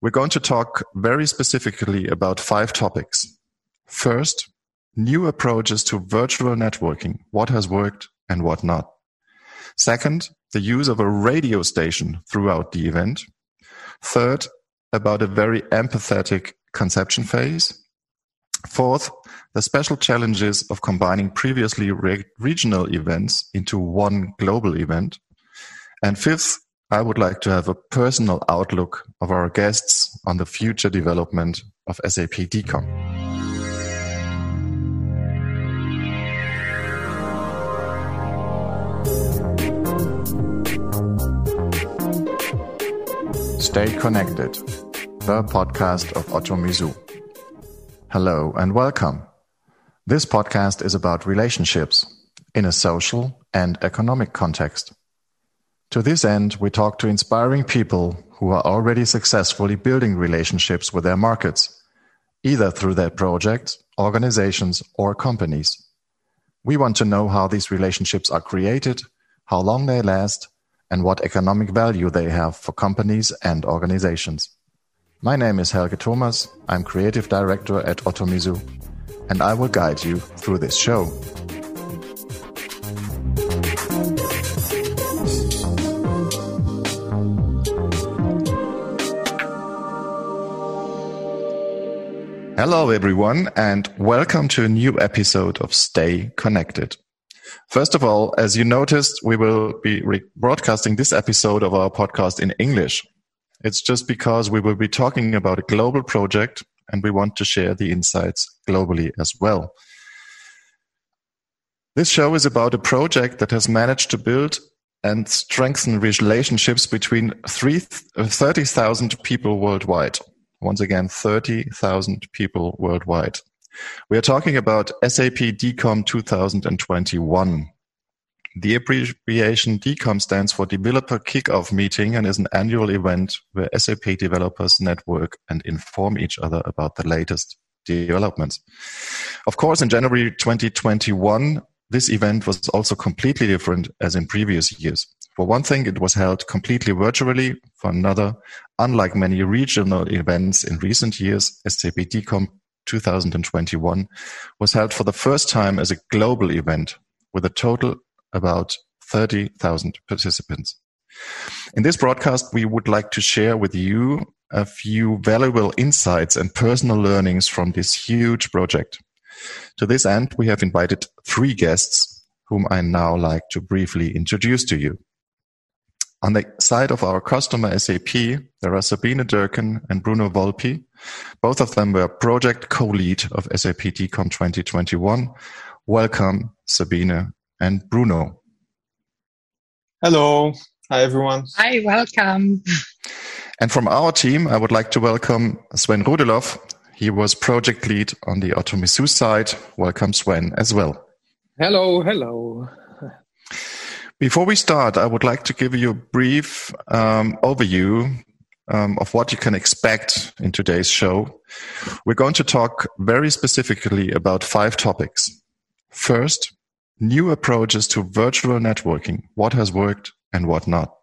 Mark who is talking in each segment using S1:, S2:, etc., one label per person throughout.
S1: We're going to talk very specifically about five topics. First, new approaches to virtual networking, what has worked and what not. Second, the use of a radio station throughout the event. Third, about a very empathetic conception phase. Fourth, the special challenges of combining previously re regional events into one global event. And fifth, I would like to have a personal outlook of our guests on the future development of SAP DKOM. Stay Connected, the podcast of ottomisu. Hello and welcome. This podcast is about relationships in a social and economic context. To this end, we talk to inspiring people who are already successfully building relationships with their markets, either through their projects, organizations, or companies. We want to know how these relationships are created, how long they last, and what economic value they have for companies and organizations. My name is Helge Thomas. I'm creative director at ottomisu, and I will guide you through this show. Hello, everyone, and welcome to a new episode of Stay Connected. First of all, as you noticed, we will be broadcasting this episode of our podcast in English. It's just because we will be talking about a global project and we want to share the insights globally as well. This show is about a project that has managed to build and strengthen relationships between uh, 30,000 people worldwide. Once again, 30,000 people worldwide. We are talking about SAP DKOM 2021. The abbreviation DKOM stands for Developer Kickoff Meeting and is an annual event where SAP developers network and inform each other about the latest developments. Of course, in January 2021, this event was also completely different as in previous years. For one thing, it was held completely virtually. For another, unlike many regional events in recent years, SAP DKOM 2021 was held for the first time as a global event with a total about 30,000 participants. In this broadcast, we would like to share with you a few valuable insights and personal learnings from this huge project. To this end, we have invited three guests whom I now like to briefly introduce to you. On the side of our customer SAP, there are Sabine Dörken and Bruno Volpi. Both of them were project co-lead of SAP DKOM 2021. Welcome, Sabine and Bruno.
S2: Hello. Hi, everyone.
S3: Hi, welcome.
S1: And from our team, I would like to welcome Sven Rudeloff. He was project lead on the ottomisu side. Welcome, Sven, as well.
S4: Hello, hello.
S1: Before we start, I would like to give you a brief um, overview um, of what you can expect in today's show. We're going to talk very specifically about five topics. First, new approaches to virtual networking, what has worked and what not.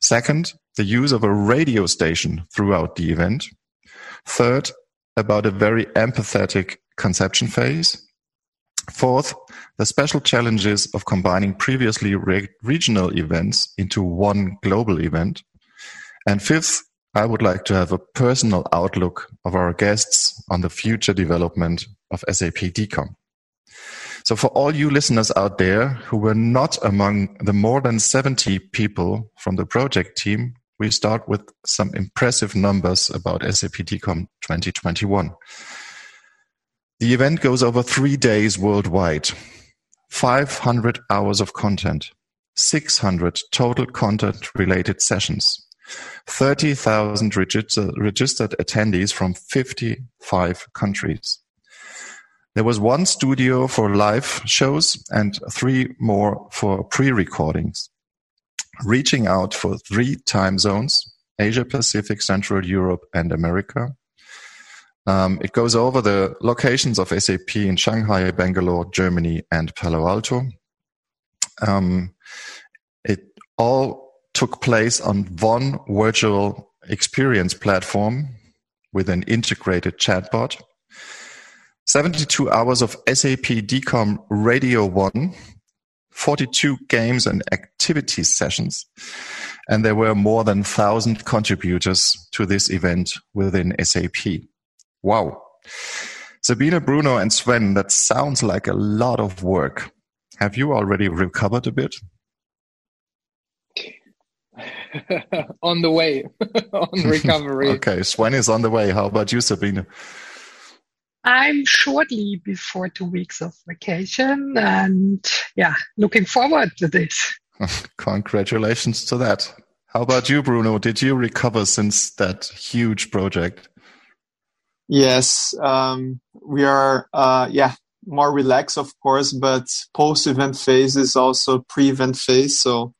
S1: Second, the use of a radio station throughout the event. Third, about a very empathetic conception phase. Fourth, the special challenges of combining previously re regional events into one global event. And fifth, I would like to have a personal outlook of our guests on the future development of SAP DKOM. So for all you listeners out there who were not among the more than 70 people from the project team, we start with some impressive numbers about SAP DKOM 2021. The event goes over three days worldwide, 500 hours of content, 600 total content related sessions, 30,000 register, registered attendees from 55 countries. There was one studio for live shows and three more for pre-recordings, reaching out for three time zones, Asia Pacific, Central Europe, and America, um, it goes over the locations of SAP in Shanghai, Bangalore, Germany, and Palo Alto. Um, it all took place on one virtual experience platform with an integrated chatbot. 72 hours of SAP DKOM Radio 1, 42 games and activity sessions, and there were more than 1,000 contributors to this event within SAP. Wow. Sabine, Bruno, and Sven, that sounds like a lot of work. Have you already recovered a bit?
S4: on the way, on recovery.
S1: okay, Sven is on the way. How about you, Sabine?
S2: I'm shortly before two weeks of vacation and yeah, looking forward to this.
S1: Congratulations to that. How about you, Bruno? Did you recover since that huge project?
S3: Yes, um, we are, uh, yeah, more relaxed, of course, but post-event phase is also pre-event phase. So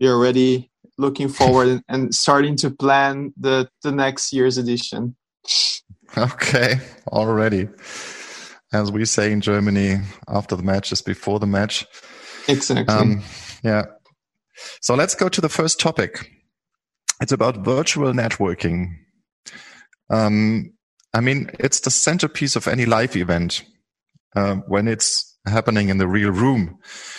S3: are already looking forward and starting to plan the, the next year's edition.
S1: Okay, already. As we say in Germany, after the match is before the match.
S3: Exactly. Um,
S1: yeah. So let's go to the first topic. It's about virtual networking. Um, I mean, it's the centerpiece of any live event uh, when it's happening in the real room.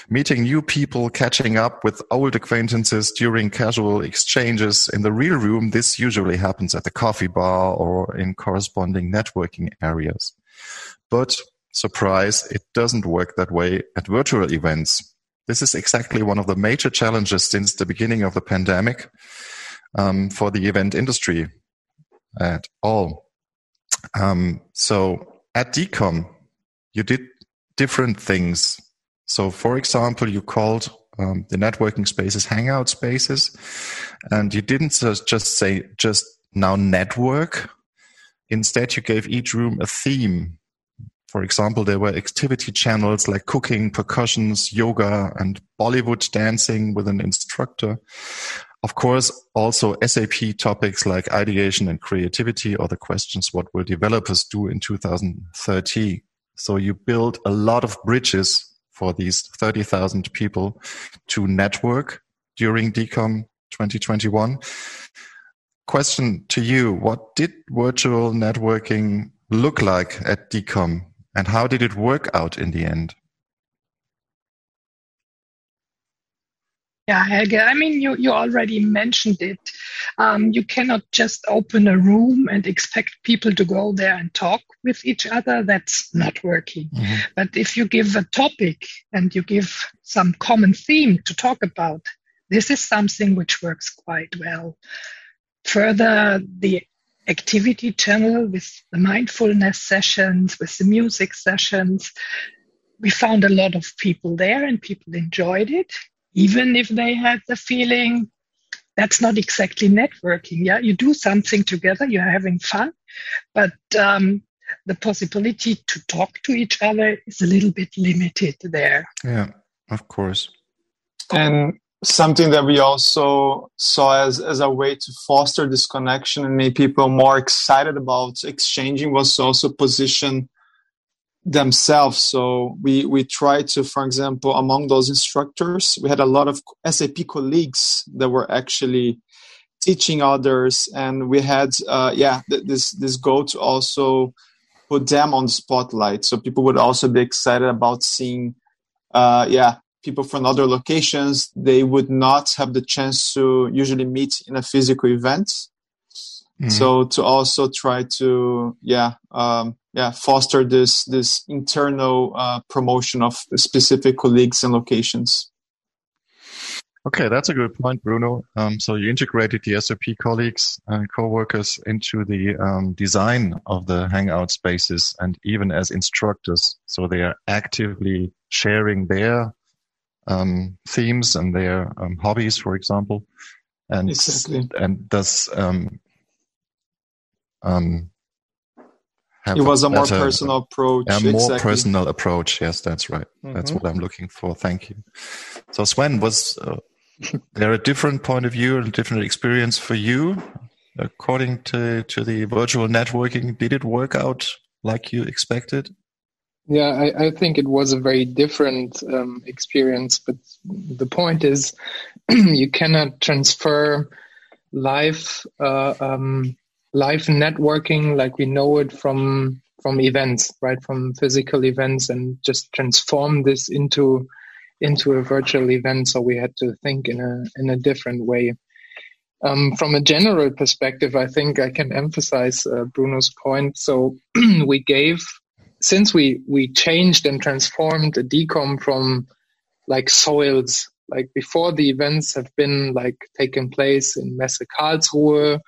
S1: Meeting new people, catching up with old acquaintances during casual exchanges in the real room. This usually happens at the coffee bar or in corresponding networking areas. But surprise, it doesn't work that way at virtual events. This is exactly one of the major challenges since the beginning of the pandemic um, for the event industry at all. Um, so at DKOM, you did different things. So, for example, you called um, the networking spaces hangout spaces, and you didn't just say just now network. Instead, you gave each room a theme. For example, there were activity channels like cooking, percussions, yoga, and Bollywood dancing with an instructor. Of course, also SAP topics like ideation and creativity or the questions, what will developers do in 2030? So you build a lot of bridges for these 30,000 people to network during DKOM 2021. Question to you. What did virtual networking look like at DKOM and how did it work out in the end?
S2: Yeah, Helge, I mean, you, you already mentioned it. Um, you cannot just open a room and expect people to go there and talk with each other. That's not working. Mm-hmm. But if you give a topic and you give some common theme to talk about, this is something which works quite well. Further, the activity channel with the mindfulness sessions, with the music sessions, we found a lot of people there and people enjoyed it even if they had the feeling that's not exactly networking. Yeah, you do something together, you're having fun, but um, the possibility to talk to each other is a little bit limited there.
S1: Yeah, of course.
S3: And something that we also saw as, as a way to foster this connection and make people more excited about exchanging was also position themselves. So we we try to, for example, among those instructors, we had a lot of SAP colleagues that were actually teaching others, and we had uh, yeah th- this this goal to also put them on the spotlight, so people would also be excited about seeing uh, yeah people from other locations. They would not have the chance to usually meet in a physical event. Mm-hmm. So to also try to yeah um, yeah foster this this internal uh, promotion of specific colleagues and locations.
S1: Okay, that's a good point, Bruno. Um, so you integrated the SAP colleagues and co-workers into the um, design of the Hangout spaces and even as instructors. So they are actively sharing their um, themes and their um, hobbies, for example. And,
S3: exactly.
S1: and thus um,
S3: um, it was a more personal approach.
S1: A exactly. more personal approach. Yes, that's right. Mm-hmm. That's what I'm looking for. Thank you. So Sven, was uh, there a different point of view, a different experience for you, according to to the virtual networking? Did it work out like you expected?
S4: Yeah, I, I think it was a very different um, experience. But the point is, you cannot transfer live uh, um, live networking like we know it from from events, right? From physical events, and just transform this into into a virtual event. So we had to think in a in a different way. Um, from a general perspective, I think I can emphasize uh, Bruno's point. So we gave, since we we changed and transformed a DKOM from like soils, like before the events have been like taken place in Messe Karlsruhe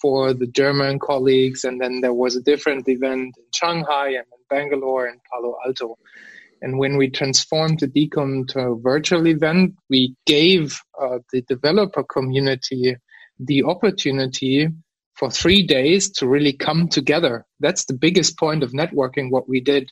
S4: for the German colleagues, and then there was a different event in Shanghai and in Bangalore and Palo Alto. And when we transformed the DKOM to a virtual event, we gave uh, the developer community the opportunity for three days to really come together. That's the biggest point of networking, what we did.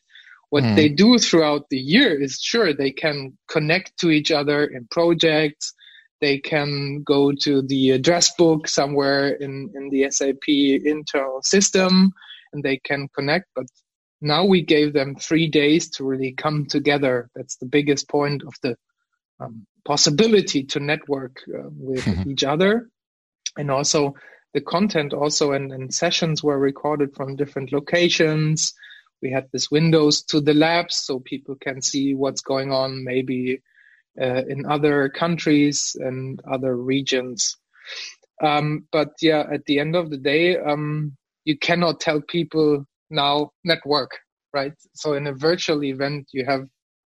S4: What mm. they do throughout the year is sure they can connect to each other in projects. They can go to the address book somewhere in, in the SAP internal system and they can connect. But now we gave them three days to really come together. That's the biggest point of the um, possibility to network uh, with mm-hmm. each other and also the content also and, and sessions were recorded from different locations we had this windows to the labs so people can see what's going on maybe uh, in other countries and other regions um, but yeah at the end of the day um, you cannot tell people now network right so in a virtual event you have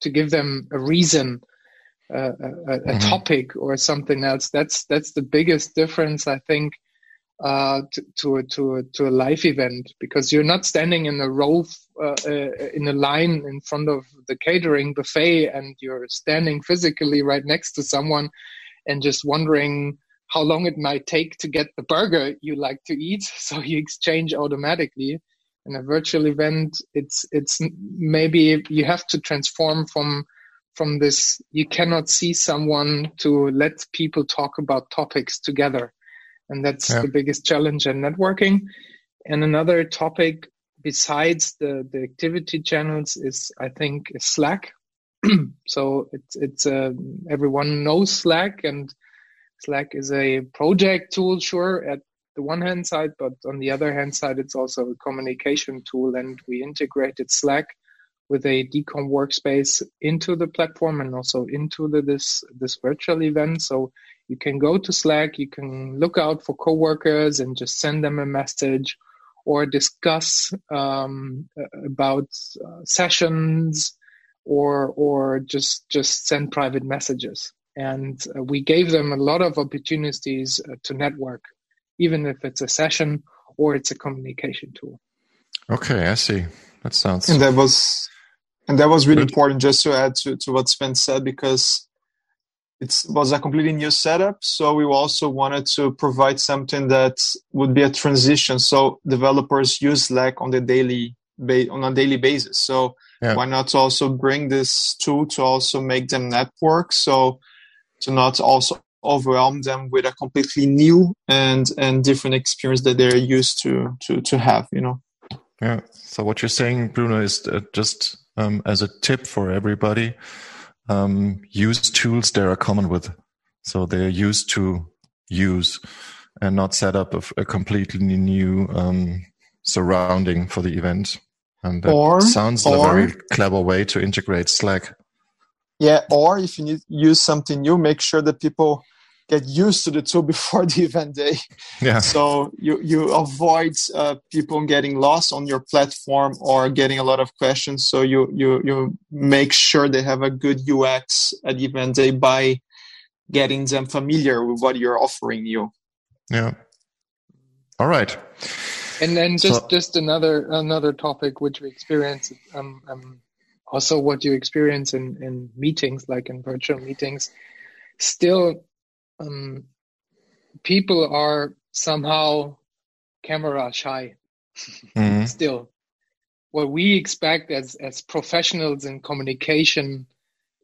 S4: to give them a reason a, a, mm-hmm. topic or something else. That's that's the biggest difference, I think, uh, to to a, to a, to a live event because you're not standing in a row uh, uh, Uh, uh, in a line in front of the catering buffet and you're standing physically right next to someone and just wondering how long it might take to get the burger you like to eat. So you exchange automatically. In a virtual event, it's it's maybe you have to transform from from this you cannot see someone to let people talk about topics together and that's yeah. the biggest challenge in networking and another topic besides the, the activity channels is i think slack so it's it's uh, everyone knows slack and slack is a project tool sure at the one hand side but on the other hand side it's also a communication tool and we integrated slack with a DKOM workspace into the platform and also into the, this this virtual event. So you can go to Slack, you can look out for coworkers and just send them a message, or discuss um, about uh, sessions, or or just just send private messages. And uh, we gave them a lot of opportunities uh, to network, even if it's a session or it's a communication tool.
S1: Okay, I see. That sounds.
S3: And that was and that was really Good. important just to add to, to what Sven said because it was a completely new setup. So we also wanted to provide something that would be a transition. So developers use Slack on the daily on a daily basis. So yeah. why not also bring this tool to also make them network? So to not also overwhelm them with a completely new and and different experience that they're used to to to have. You know.
S1: Yeah. So what you're saying, Bruno, is just um, as a tip for everybody. Um, use tools that are common with, so they're used to use, and not set up a, a completely new um, surrounding for the event. And that or, sounds or, a very clever way to integrate Slack.
S3: Yeah, or if you need use something new, make sure that people get used to the tool before the event day. Yeah. So you you avoid uh, people getting lost on your platform or getting a lot of questions. So you you you make sure they have a good UX at event day by getting them familiar with what you're offering you.
S1: Yeah. All right.
S4: And then just so, just another another topic which we experience um, um also what you experience in in meetings like in virtual meetings still um, people are somehow camera shy mm-hmm. still what we expect as as professionals in communication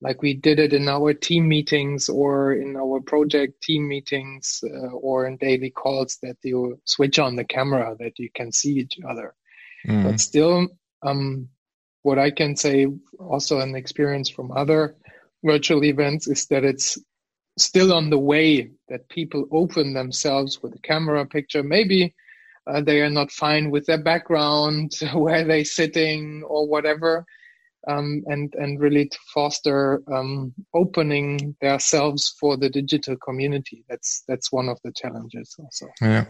S4: like we did it in our team meetings or in our project team meetings uh, or in daily calls that you switch on the camera that you can see each other mm. but still um, what i can say also an experience from other virtual events is that it's still on the way that people open themselves with a camera picture. Maybe uh, they are not fine with their background, where they're sitting, or whatever. Um, and and really to foster um, opening themselves for the digital community. That's that's one of the challenges also.
S1: Yeah.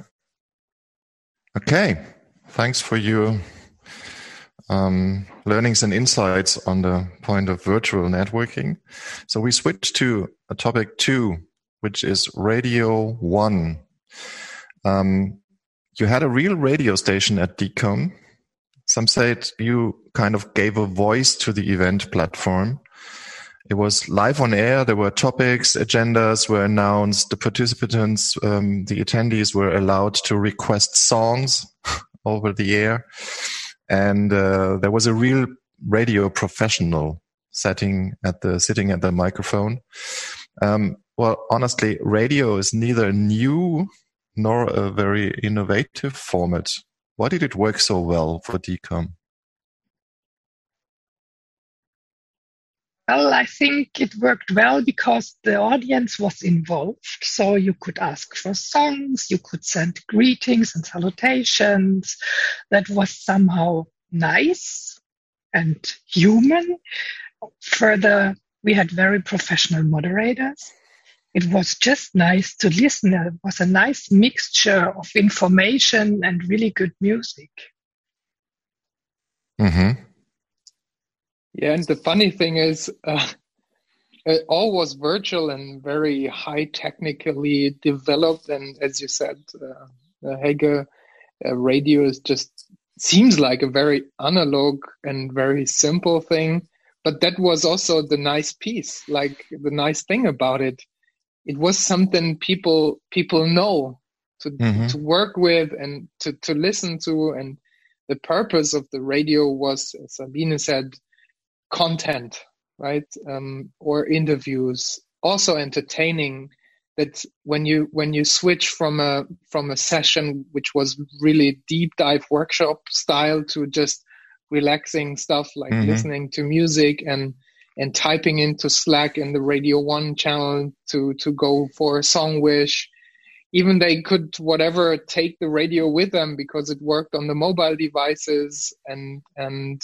S1: Okay. Thanks for your um, learnings and insights on the point of virtual networking. So we switch to a topic two, which is Radio One. Um, you had a real radio station at DKOM. Some said you kind of gave a voice to the event platform. It was live on air. There were topics, agendas were announced. The participants, um, the attendees were allowed to request songs over the air. And uh, there was a real radio professional sitting at the sitting at the microphone. Um, well, honestly, radio is neither new nor a very innovative format. Why did it work so well for DKOM?
S2: Well, I think it worked well because the audience was involved. So you could ask for songs, you could send greetings and salutations. That was somehow nice and human. Further, we had very professional moderators it was just nice to listen. It was a nice mixture of information and really good music.
S1: Mm-hmm.
S4: Yeah, and the funny thing is, uh, it all was virtual and very high technically developed. And as you said, uh, uh Helge, uh, radio is just seems like a very analog and very simple thing. But that was also the nice piece, like the nice thing about it it was something people people know to mm-hmm. to work with and to to listen to and the purpose of the radio was as Sabine said content right um, or interviews also entertaining that when you when you switch from a from a session which was really deep dive workshop style to just relaxing stuff like mm-hmm. listening to music and and typing into Slack in the Radio One channel to to go for a song wish. Even they could whatever take the radio with them because it worked on the mobile devices and and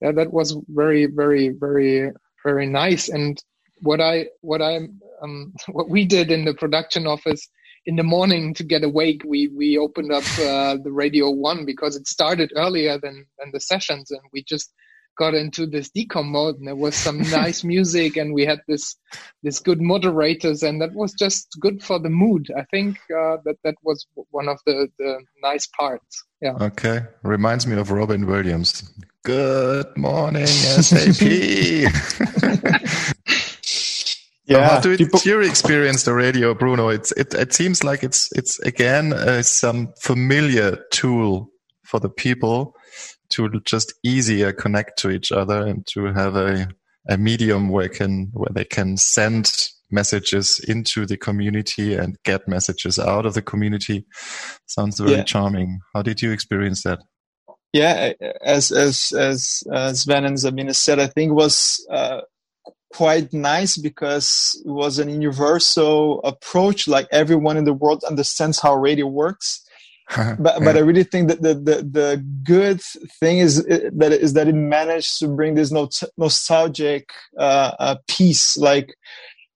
S4: yeah, that was very very very very nice. And what I what I um, what we did in the production office in the morning to get awake, we we opened up uh, the Radio One because it started earlier than than the sessions, and we just got into this DKOM mode and there was some nice music and we had this this good moderators and that was just good for the mood. I think uh, that that was one of the the nice parts. Yeah.
S1: Okay. Reminds me of robin williams. Good morning sap yeah how do people... you experience the radio bruno? It's it, it seems like it's it's again uh, some familiar tool for the people to just easier connect to each other and to have a, a medium where can where they can send messages into the community and get messages out of the community. Sounds very yeah. charming. How did you experience that?
S3: Yeah as as as uh, sven and sabine said i think it was uh, quite nice because it was an universal approach like everyone in the world understands how radio works but but I really think that the, the the good thing is that is that it managed to bring this nostalgic uh, uh, piece, like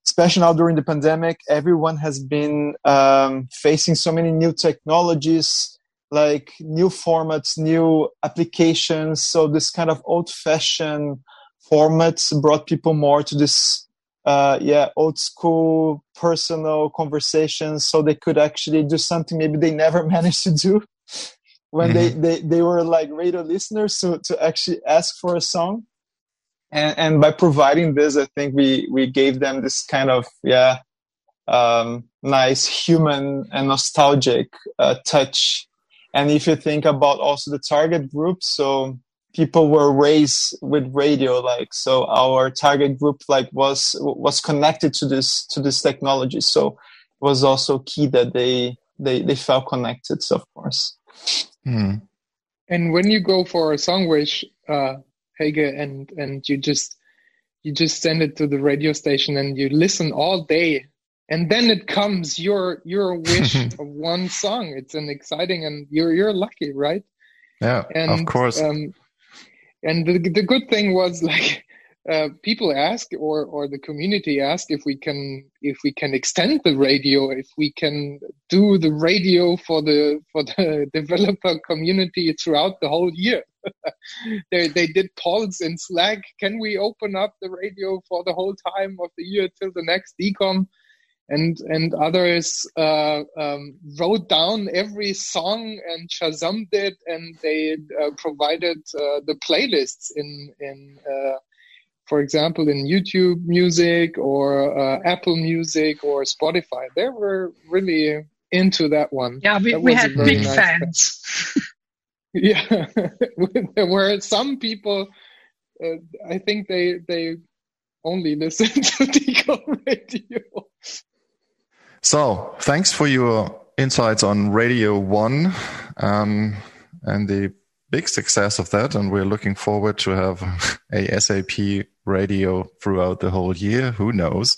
S3: especially now during the pandemic, everyone has been um, facing so many new technologies, like new formats, new applications. So this kind of old-fashioned formats brought people more to this uh, yeah, old school personal conversations so they could actually do something maybe they never managed to do when mm-hmm. they, they, they were like radio listeners to, to actually ask for a song. And, and by providing this, I think we, we gave them this kind of, yeah, um, nice human and nostalgic uh, touch. And if you think about also the target group, so people were raised with radio like so our target group like was was connected to this to this technology so it was also key that they they they felt connected so of course
S1: hmm.
S4: and when you go for a song wish uh Helge and and you just you just send it to the radio station and you listen all day and then it comes your your wish of one song. It's an exciting and you're you're lucky, right?
S1: Yeah, and, of course. Um,
S4: and the the good thing was like uh, people ask or or the community ask if we can if we can extend the radio if we can do the radio for the for the developer community throughout the whole year. They they did polls in slack can we open up the radio for the whole time of the year till the next DKOM and and others uh, um, wrote down every song and shazammed it and they uh, provided uh, the playlists in in uh, for example, in YouTube Music or uh, Apple Music or Spotify. They were really into that one.
S2: Yeah, we, we had big nice fans.
S4: yeah, there were some people. Uh, I think they they only listen to DKOM radio.
S1: So, thanks for your insights on Radio One um, and the big success of that. And we're looking forward to have a SAP radio throughout the whole year. Who knows?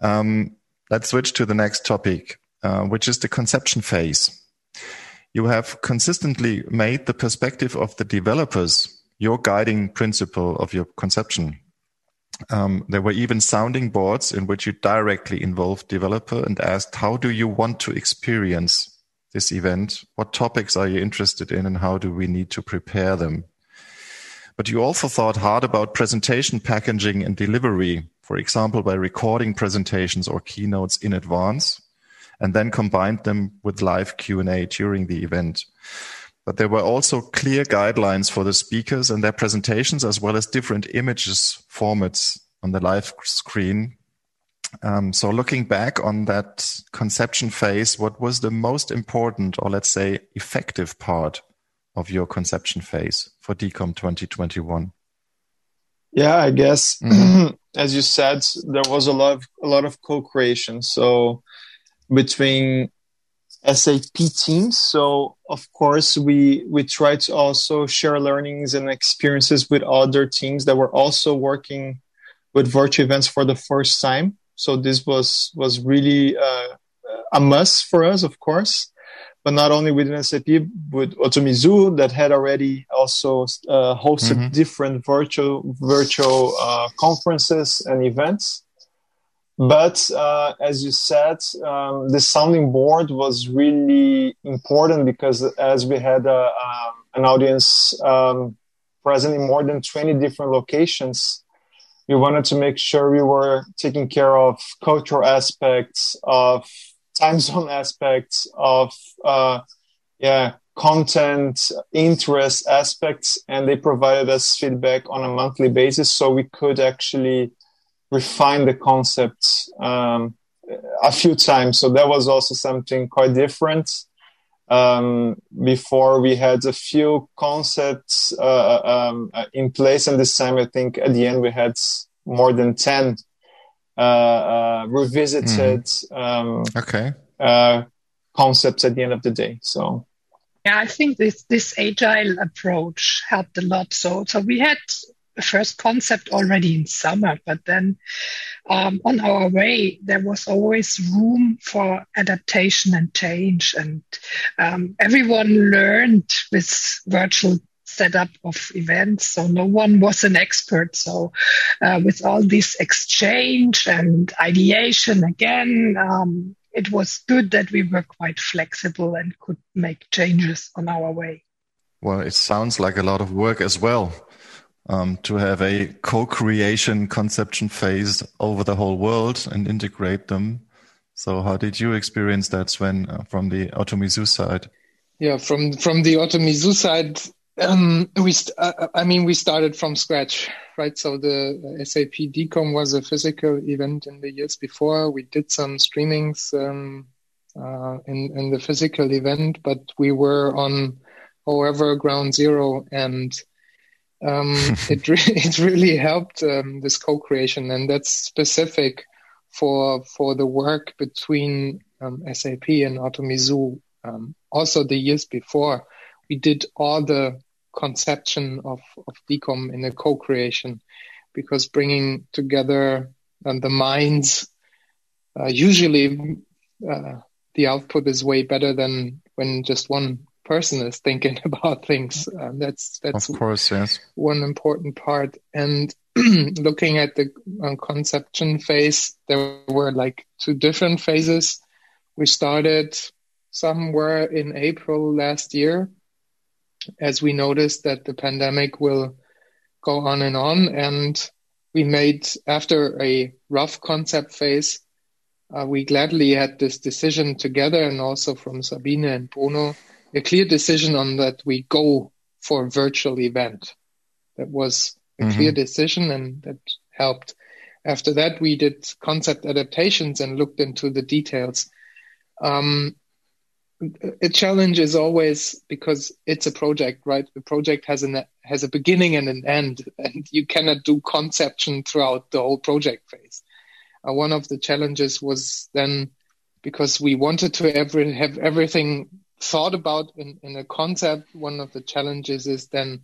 S1: Um, let's switch to the next topic, uh, which is the conception phase. You have consistently made the perspective of the developers your guiding principle of your conception. Um, there were even sounding boards in which you directly involved developer and asked, how do you want to experience this event? What topics are you interested in and how do we need to prepare them? But you also thought hard about presentation packaging and delivery, for example, by recording presentations or keynotes in advance and then combined them with live Q&A during the event. But there were also clear guidelines for the speakers and their presentations, as well as different images formats on the live screen. Um, so looking back on that conception phase, what was the most important or let's say effective part of your conception phase for DKOM 2021?
S3: Yeah, I guess mm-hmm. as you said, there was a lot of a lot of co-creation. So between SAP teams. So of course we we try to also share learnings and experiences with other teams that were also working with virtual events for the first time. So this was was really uh, a must for us, of course but not only within SAP, with ottomisu that had already also uh, hosted mm-hmm. different virtual virtual uh, conferences and events. But uh, as you said, um, the sounding board was really important because as we had a, uh, um, an audience um, present in more than 20 different locations, we wanted to make sure we were taking care of cultural aspects of time zone aspects of uh, yeah content interest aspects and they provided us feedback on a monthly basis so we could actually refine the concepts um, a few times so that was also something quite different um, before we had a few concepts uh, um, in place and this time i think at the end we had more than 10 uh, uh, revisited mm. um,
S1: okay
S3: uh, concepts at the end of the day. So.
S2: Yeah, I think this this agile approach helped a lot. So so we had the first concept already in summer, but then um, on our way there was always room for adaptation and change, and um, everyone learned with virtual setup of events. So no one was an expert. So uh, with all this exchange and ideation again, um, it was good that we were quite flexible and could make changes on our way.
S1: Well, it sounds like a lot of work as well. Um, to have a co-creation conception phase over the whole world and integrate them. So, how did you experience that, Sven, uh, from the ottomisu side?
S4: Yeah, from from the ottomisu side, um, we, st- uh, I mean, we started from scratch, right? So the SAP DKOM was a physical event in the years before. We did some streamings um, uh, in in the physical event, but we were on, however, ground zero, and um, it re- it really helped um, this co-creation, and that's specific for for the work between um, SAP and ottomisu. Um, also, the years before we did all the conception of, of DKOM in a co-creation because bringing together uh, the minds uh, usually uh, the output is way better than when just one person is thinking about things. Um, that's that's
S1: of course yes
S4: one important part. And looking at the uh, conception phase, there were like two different phases. We started somewhere in April last year, as we noticed that the pandemic will go on and on, and we made after a rough concept phase. Uh, we gladly had this decision together, and also from Sabine and Bruno a clear decision on that we go for a virtual event. That was a mm-hmm. clear decision and that helped. After that, we did concept adaptations and looked into the details. Um, a challenge is always because it's a project, right? The project has an has a beginning and an end, and you cannot do conception throughout the whole project phase. Uh, one of the challenges was then because we wanted to every, have everything thought about in, in a concept, one of the challenges is then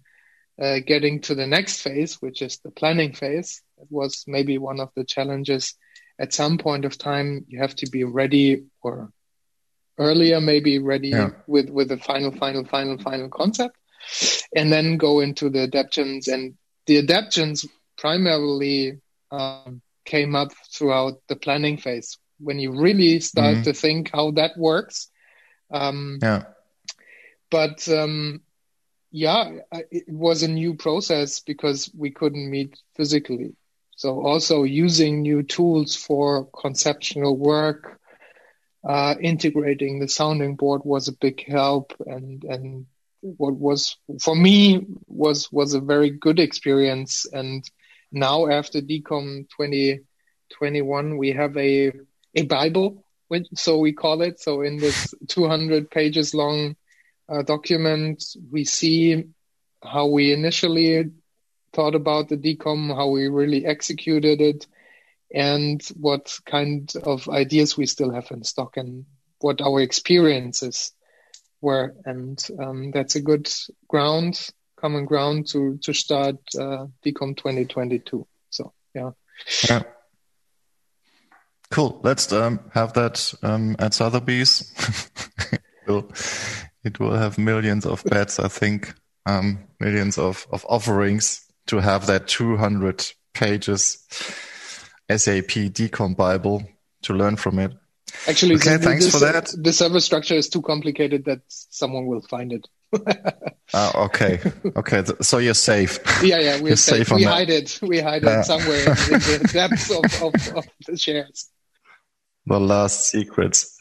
S4: uh, getting to the next phase, which is the planning phase. It was maybe one of the challenges. At some point of time, you have to be ready or earlier, maybe ready yeah. with, with the final, final, final, final concept, and then go into the adaptions. And the adaptions primarily um, came up throughout the planning phase when you really start mm-hmm. to think how that works um, yeah. But um, yeah, it was a new process because we couldn't meet physically. So also using new tools for conceptual work, uh, integrating the sounding board was a big help, and and what was for me was was a very good experience. And now after DKOM 2021, we have a a Bible so we call it. So in this 200 pages long uh, document, we see how we initially thought about the DKOM, how we really executed it, and what kind of ideas we still have in stock and what our experiences were. And um, that's a good ground, common ground to, to start uh, DKOM 2022. So, yeah.
S1: Yeah. Cool. Let's um, have that um, at Sotheby's. it, will, it will have millions of bets, I think, um, millions of, of offerings to have that 200 pages SAP DKOM Bible to learn from it.
S4: Actually,
S1: okay, thanks
S4: this,
S1: for that.
S4: The server structure is too complicated that someone will find it.
S1: uh, okay, okay. So you're safe.
S4: Yeah, yeah, we're safe. safe we that. hide it. We hide it somewhere in the depths of, of, of the shares
S1: the last secrets.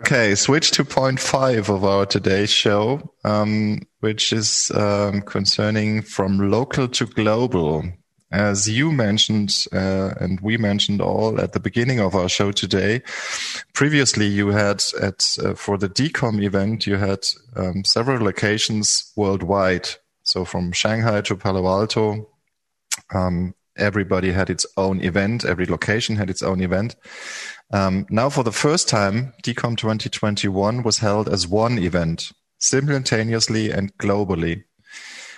S1: Okay, switch to point five of our today's show, um, which is um, concerning from local to global. As you mentioned, uh, and we mentioned all at the beginning of our show today, previously you had at uh, for the DKOM event you had um, several locations worldwide. So from Shanghai to Palo Alto, um, everybody had its own event. Every location had its own event. Um, now, for the first time, DKOM 2021 was held as one event, simultaneously and globally.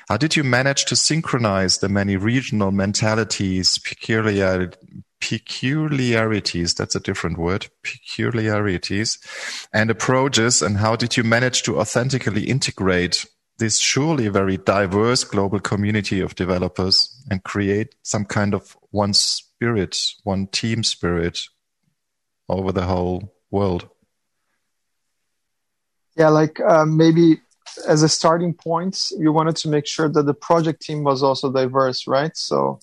S1: How did you manage to synchronize the many regional mentalities, peculiar, peculiarities, that's a different word, peculiarities, and approaches, and how did you manage to authentically integrate this surely very diverse global community of developers and create some kind of one spirit, one team spirit over the whole world?
S3: Yeah, like uh, maybe as a starting point, you wanted to make sure that the project team was also diverse, right? So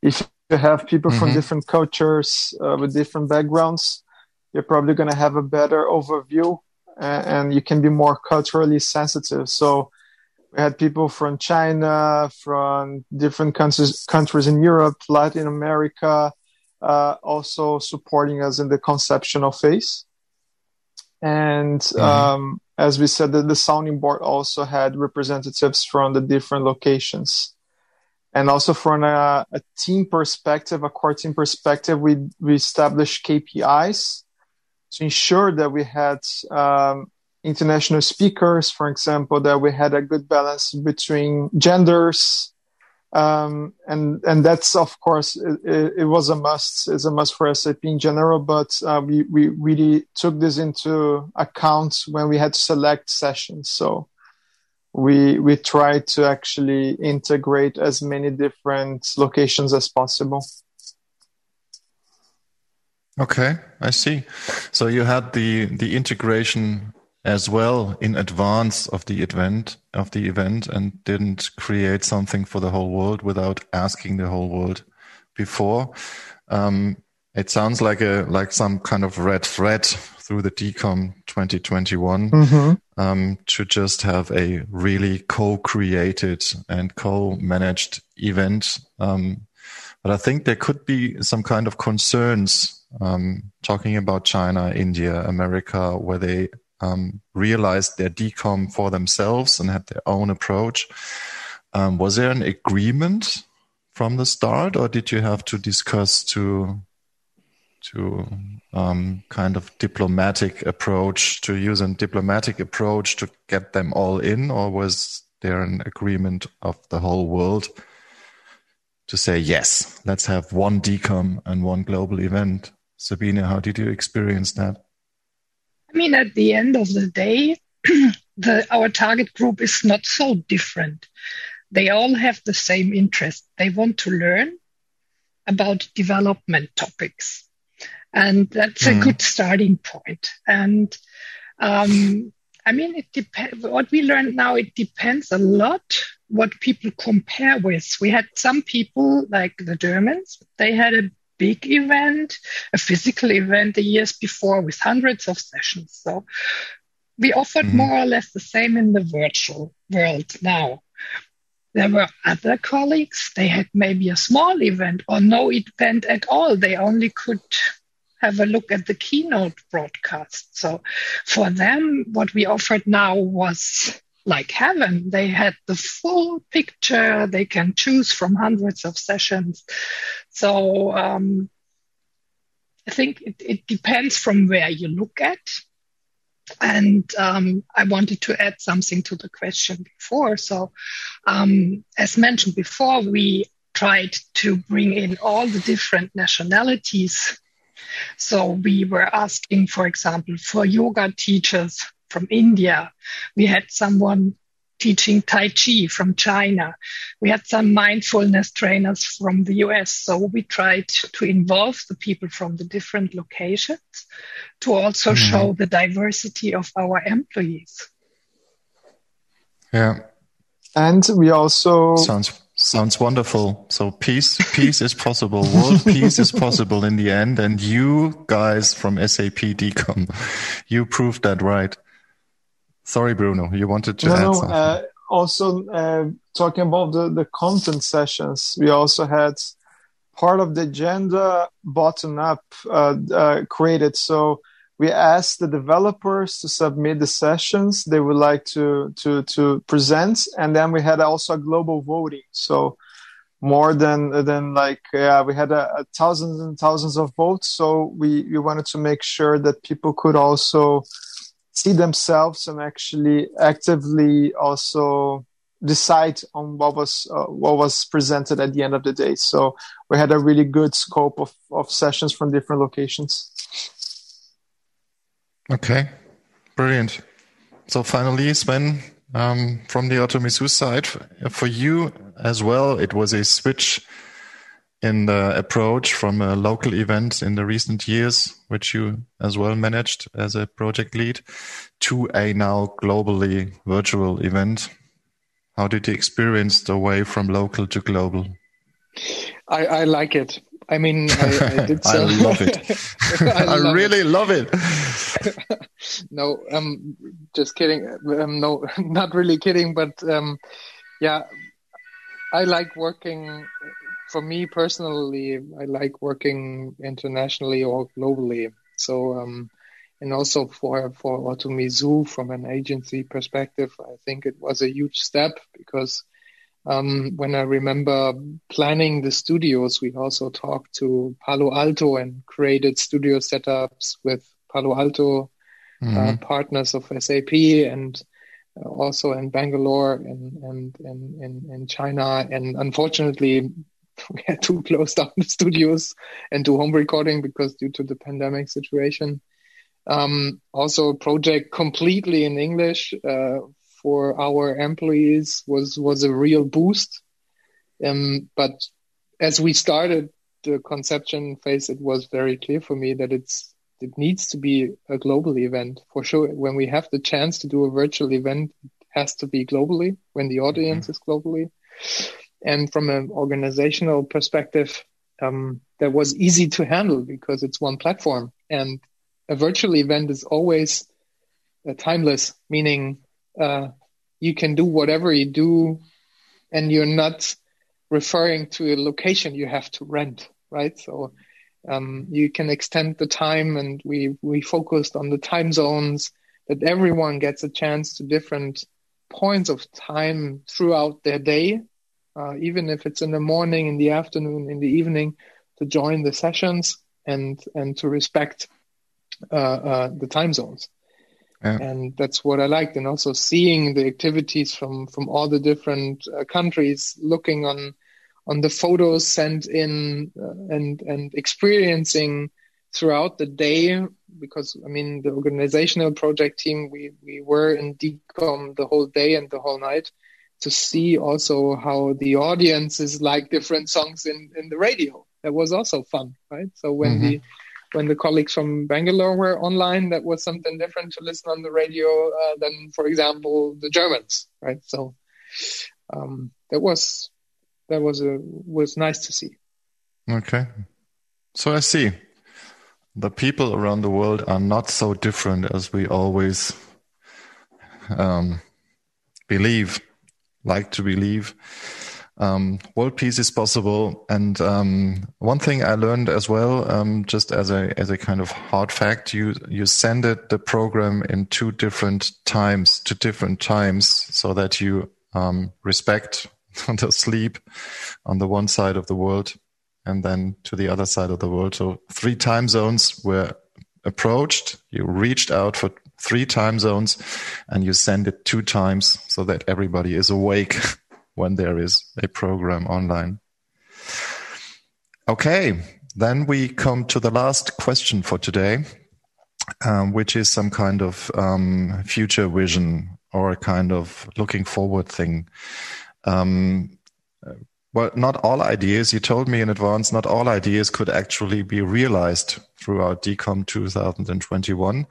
S3: if you have people mm-hmm. from different cultures uh, with different backgrounds, you're probably going to have a better overview and, and you can be more culturally sensitive. So we had people from China, from different countries, countries in Europe, Latin America, uh, also supporting us in the conceptual phase. And mm-hmm. um, as we said, the, the sounding board also had representatives from the different locations. And also from a, a team perspective, a core team perspective, we, we established KPIs to ensure that we had um, international speakers, for example, that we had a good balance between genders, um, and and that's of course it, it, was a must. It's a must for SAP in general, but uh, we we really took this into account when we had to select sessions. So we we tried to actually integrate as many different locations as possible.
S1: Okay, I see. So you had the the integration as well in advance of the event of the event and didn't create something for the whole world without asking the whole world before. Um, it sounds like a like some kind of red thread through the DKOM 2021 mm-hmm. um, to just have a really co-created and co-managed event. Um, but I think there could be some kind of concerns um, talking about China, India, America, where they um, realized their DKOM for themselves and had their own approach. Um, was there an agreement from the start, or did you have to discuss to to um, kind of diplomatic approach to use a diplomatic approach to get them all in, or was there an agreement of the whole world to say yes, let's have one DKOM and one global event? Sabine, how did you experience that?
S2: I mean, at the end of the day, the, our target group is not so different. They all have the same interest. They want to learn about development topics. And that's mm. a good starting point. And um, I mean, it depends. What we learned now, it depends a lot what people compare with. We had some people like the Germans, they had a big event, a physical event the years before with hundreds of sessions. So we offered mm-hmm. more or less the same in the virtual world now. There were other colleagues, they had maybe a small event or no event at all. They only could have a look at the keynote broadcast. So for them, what we offered now was like heaven. They had the full picture. They can choose from hundreds of sessions. So um, I think it, it, depends from where you look at. And um, I wanted to add something to the question before. So, um, as mentioned before, we tried to bring in all the different nationalities. So we were asking, for example, for yoga teachers from India. We had someone teaching Tai Chi from China. We had some mindfulness trainers from the US. So we tried to involve the people from the different locations to also mm-hmm. show the diversity of our employees.
S1: Yeah.
S3: And we also
S1: sounds sounds wonderful. So peace peace is possible. World peace is possible in the end. And you guys from SAP DKOM, you proved that right. Sorry, Bruno, you wanted to no, add no, something. Uh,
S3: also, uh, talking about the, the content sessions, we also had part of the agenda bottom up uh, uh, created. So we asked the developers to submit the sessions they would like to to to present, and then we had also a global voting. So more than than like yeah, we had a, a thousands and thousands of votes. So we we wanted to make sure that people could also see themselves and actually actively also decide on what was uh, what was presented at the end of the day. So we had a really good scope of, of sessions from different locations.
S1: Okay, brilliant. So finally, Sven, um, from the ottomisu side, for you as well, it was a switch in the approach from a local event in the recent years, which you as well managed as a project lead, to a now globally virtual event. How did you experience the way from local to global?
S4: I, I like it. I mean, I, I did
S1: so. I love it. I, I love really it. love it.
S4: no, um, just kidding. Um, no, not really kidding, but um, yeah, I like working for me personally, I like working internationally or globally. So, um, and also for for ottomisu from an agency perspective, I think it was a huge step because um, when I remember planning the studios, we also talked to Palo Alto and created studio setups with Palo Alto uh, mm-hmm. uh, partners of SAP and uh, also in Bangalore and and in, in China. And unfortunately, we had to close down the studios and do home recording because due to the pandemic situation. Um, also, a project completely in English uh, for our employees was was a real boost. Um, but as we started the conception phase, it was very clear for me that it's it needs to be a global event for sure. When we have the chance to do a virtual event, it has to be globally when the audience mm-hmm. is globally. And from an organizational perspective, um, that was easy to handle because it's one platform. And a virtual event is always uh, timeless, meaning uh, you can do whatever you do, and you're not referring to a location you have to rent, right? So um, you can extend the time, and we we focused on the time zones that everyone gets a chance to different points of time throughout their day, uh, even if it's in the morning, in the afternoon, in the evening, to join the sessions and and to respect uh, uh, the time zones. Yeah. And that's what I liked, and also seeing the activities from from all the different uh, countries, looking on on the photos sent in uh, and and experiencing throughout the day because I mean the organizational project team we we were in DKOM the whole day and the whole night to see also how the audiences like different songs in in the radio. That was also fun right? So when mm-hmm. the when the colleagues from Bangalore were online that was something different to listen on the radio uh, than for example the Germans right? So um, that was that was a was nice to see.
S1: Okay, so I see. The people around the world are not so different as we always um, believe, like to believe. Um, world peace is possible, and um, one thing I learned as well, um, just as a as a kind of hard fact, you you send it the program in two different times, two different times, so that you um, respect the sleep on the one side of the world and then to the other side of the world. So three time zones were approached. You reached out for three time zones and you send it two times so that everybody is awake when there is a program online. Okay. Then we come to the last question for today, um, which is some kind of um, future vision or a kind of looking forward thing. Um, well, not all ideas, you told me in advance, not all ideas could actually be realized throughout DKOM 2021.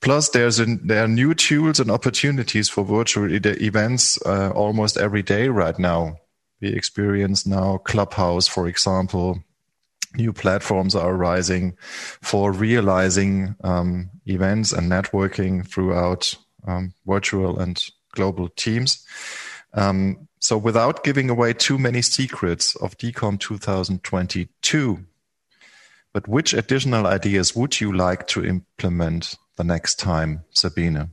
S1: Plus, there's there are new tools and opportunities for virtual events uh, almost every day right now. We experience now Clubhouse, for example. New platforms are arising for realizing um, events and networking throughout um, virtual and global teams. Um, so without giving away too many secrets of DKOM 2022, but which additional ideas would you like to implement the next time, Sabine?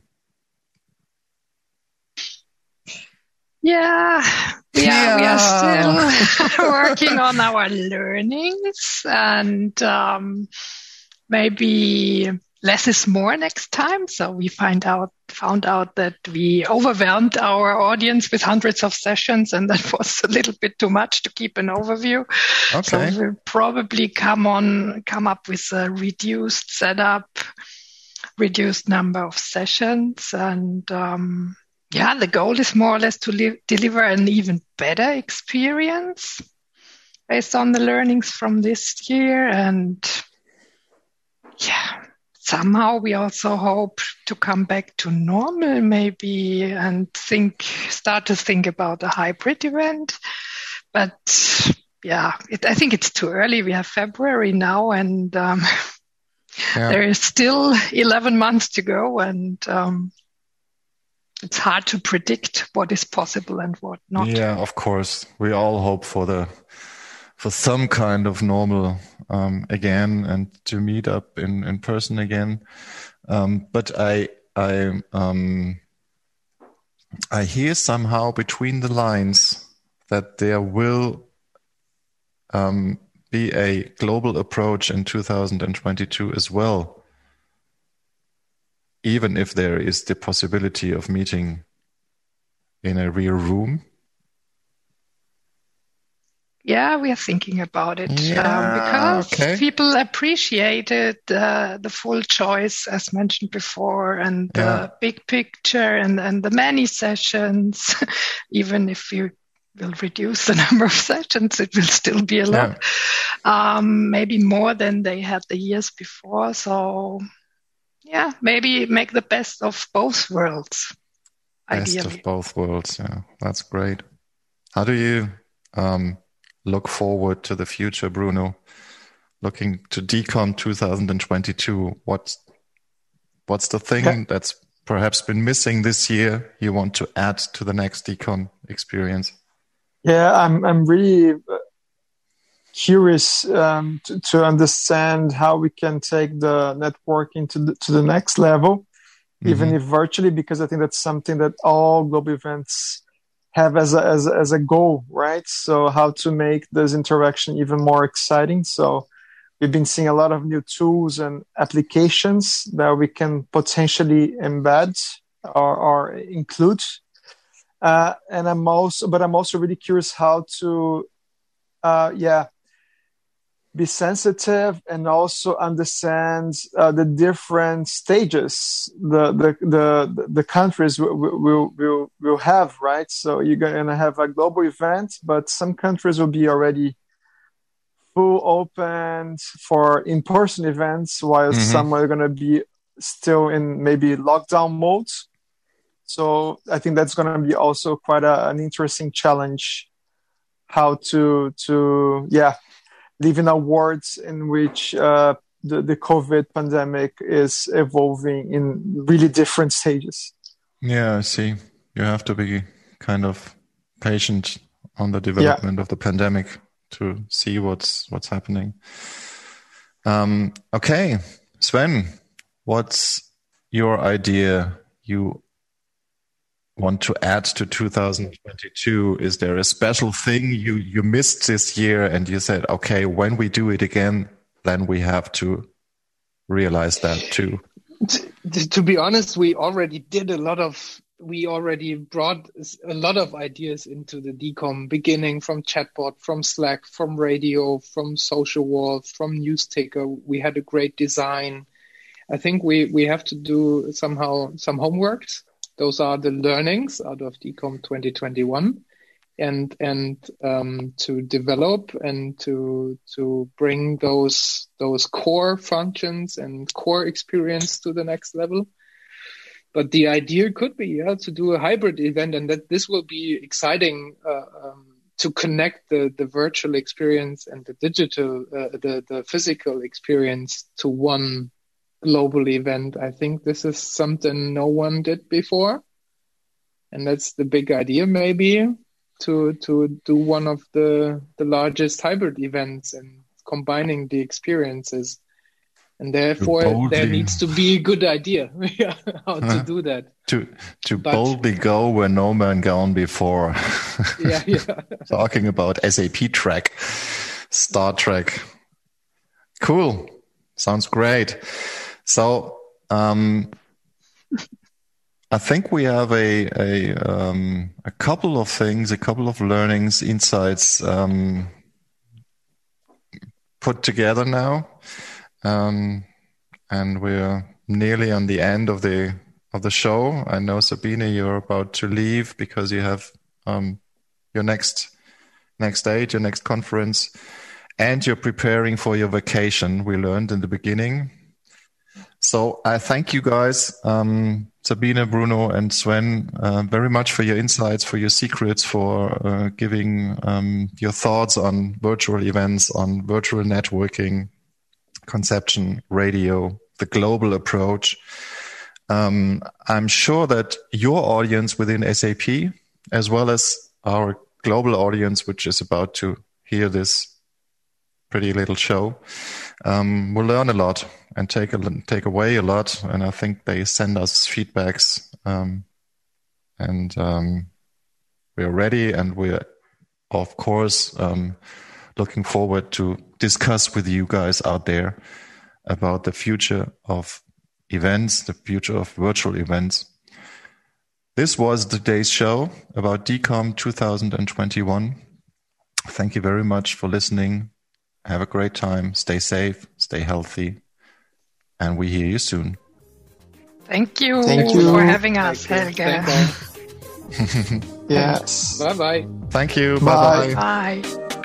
S2: Yeah, yeah, we are still working on our learnings and um, maybe less is more next time. So we find out found out that we overwhelmed our audience with hundreds of sessions, and that was a little bit too much to keep an overview. Okay. So we'll probably come on come up with a reduced setup, reduced number of sessions, and um, yeah, the goal is more or less to li- deliver an even better experience based on the learnings from this year and yeah somehow we also hope to come back to normal maybe and think start to think about a hybrid event. But yeah it, i think it's too early. We have february now and um, yeah. there is still 11 months to go and um, it's hard to predict what is possible and what not.
S1: Yeah of course. We all hope for the for some kind of normal um, again and to meet up in, in person again. Um, but I I um, I hear somehow between the lines that there will um, be a global approach in 2022 as well, even if there is the possibility of meeting in a real room?
S2: Yeah, we are thinking about it
S1: yeah, um,
S2: because
S1: okay.
S2: people appreciated uh, the full choice, as mentioned before, and yeah. the big picture and, and the many sessions. Even if you will reduce the number of sessions, it will still be a lot. Yeah. Um, maybe more than they had the years before. So, yeah, maybe make the best of both worlds.
S1: Best
S2: ideally.
S1: of both worlds. Yeah, that's great. How do you? Um, look forward to the future, Bruno? Looking to DKOM 2022, what's what's the thing that's perhaps been missing this year you want to add to the next DKOM experience?
S3: Yeah, I'm I'm really curious um, to, to, understand how we can take the networking to the, to the next level, mm-hmm. even if virtually, because I think that's something that all global events have as a, as, as a goal, right? So how to make this interaction even more exciting. So we've been seeing a lot of new tools and applications that we can potentially embed or, or include. Uh, and I'm also, but I'm also really curious how to, uh, yeah, be sensitive and also understand uh, the different stages the the the, the countries will, will will will have right so you're going to have a global event but some countries will be already full open for in-person events while mm-hmm. some are going to be still in maybe lockdown mode so i think that's going to be also quite a, an interesting challenge how to to yeah living awards in which uh, the, the COVID pandemic is evolving in really different stages.
S1: Yeah, I see. You have to be kind of patient on the development yeah. of the pandemic to see what's what's happening. Um, okay, Sven, what's your idea? You want to add to 2022? Is there a special thing you, you missed this year and you said, okay, when we do it again, then we have to realize that too?
S4: To, to be honest, we already did a lot of we already brought a lot of ideas into the DKOM, beginning from chatbot, from Slack, from radio, from social wall, from Newstaker. We had a great design. I think we, we have to do somehow some homeworks those are the learnings out of DKOM 2021 and and um, to develop and to to bring those those core functions and core experience to the next level. But the idea could be yeah to do a hybrid event and that this will be exciting uh, um, to connect the the virtual experience and the digital uh, the the physical experience to one global event. I think this is something no one did before. And that's the big idea maybe to to do one of the the largest hybrid events and combining the experiences. And therefore there needs to be a good idea how to do that.
S1: To to but, boldly go where no man gone before.
S4: yeah, yeah.
S1: Talking about SAP Trek, Star Trek. Cool. Sounds great. So um, I think we have a a, um, a couple of things, a couple of learnings, insights um, put together now, um, and we're nearly on the end of the of the show. I know Sabine, you're about to leave because you have um, your next next date, your next conference, and you're preparing for your vacation. We learned in the beginning so I thank you guys, um, Sabine, Bruno, and Sven, uh, very much for your insights, for your secrets, for uh, giving um, your thoughts on virtual events, on virtual networking, conception, radio, the global approach. Um, I'm sure that your audience within SAP, as well as our global audience, which is about to hear this pretty little show, um, will learn a lot and take a, take away a lot. And I think they send us feedbacks, um, and um, we're ready, and we're of course um, looking forward to discuss with you guys out there about the future of events, the future of virtual events. This was today's show about DKOM 2021. Thank you very much for listening. Have a great time. Stay safe, stay healthy, and we hear you soon.
S2: Thank you,
S3: Thank you.
S2: for having us, Helge.
S4: Thank you.
S3: yes.
S4: Bye bye.
S1: Thank you.
S3: Bye.
S1: Bye bye.
S2: Bye.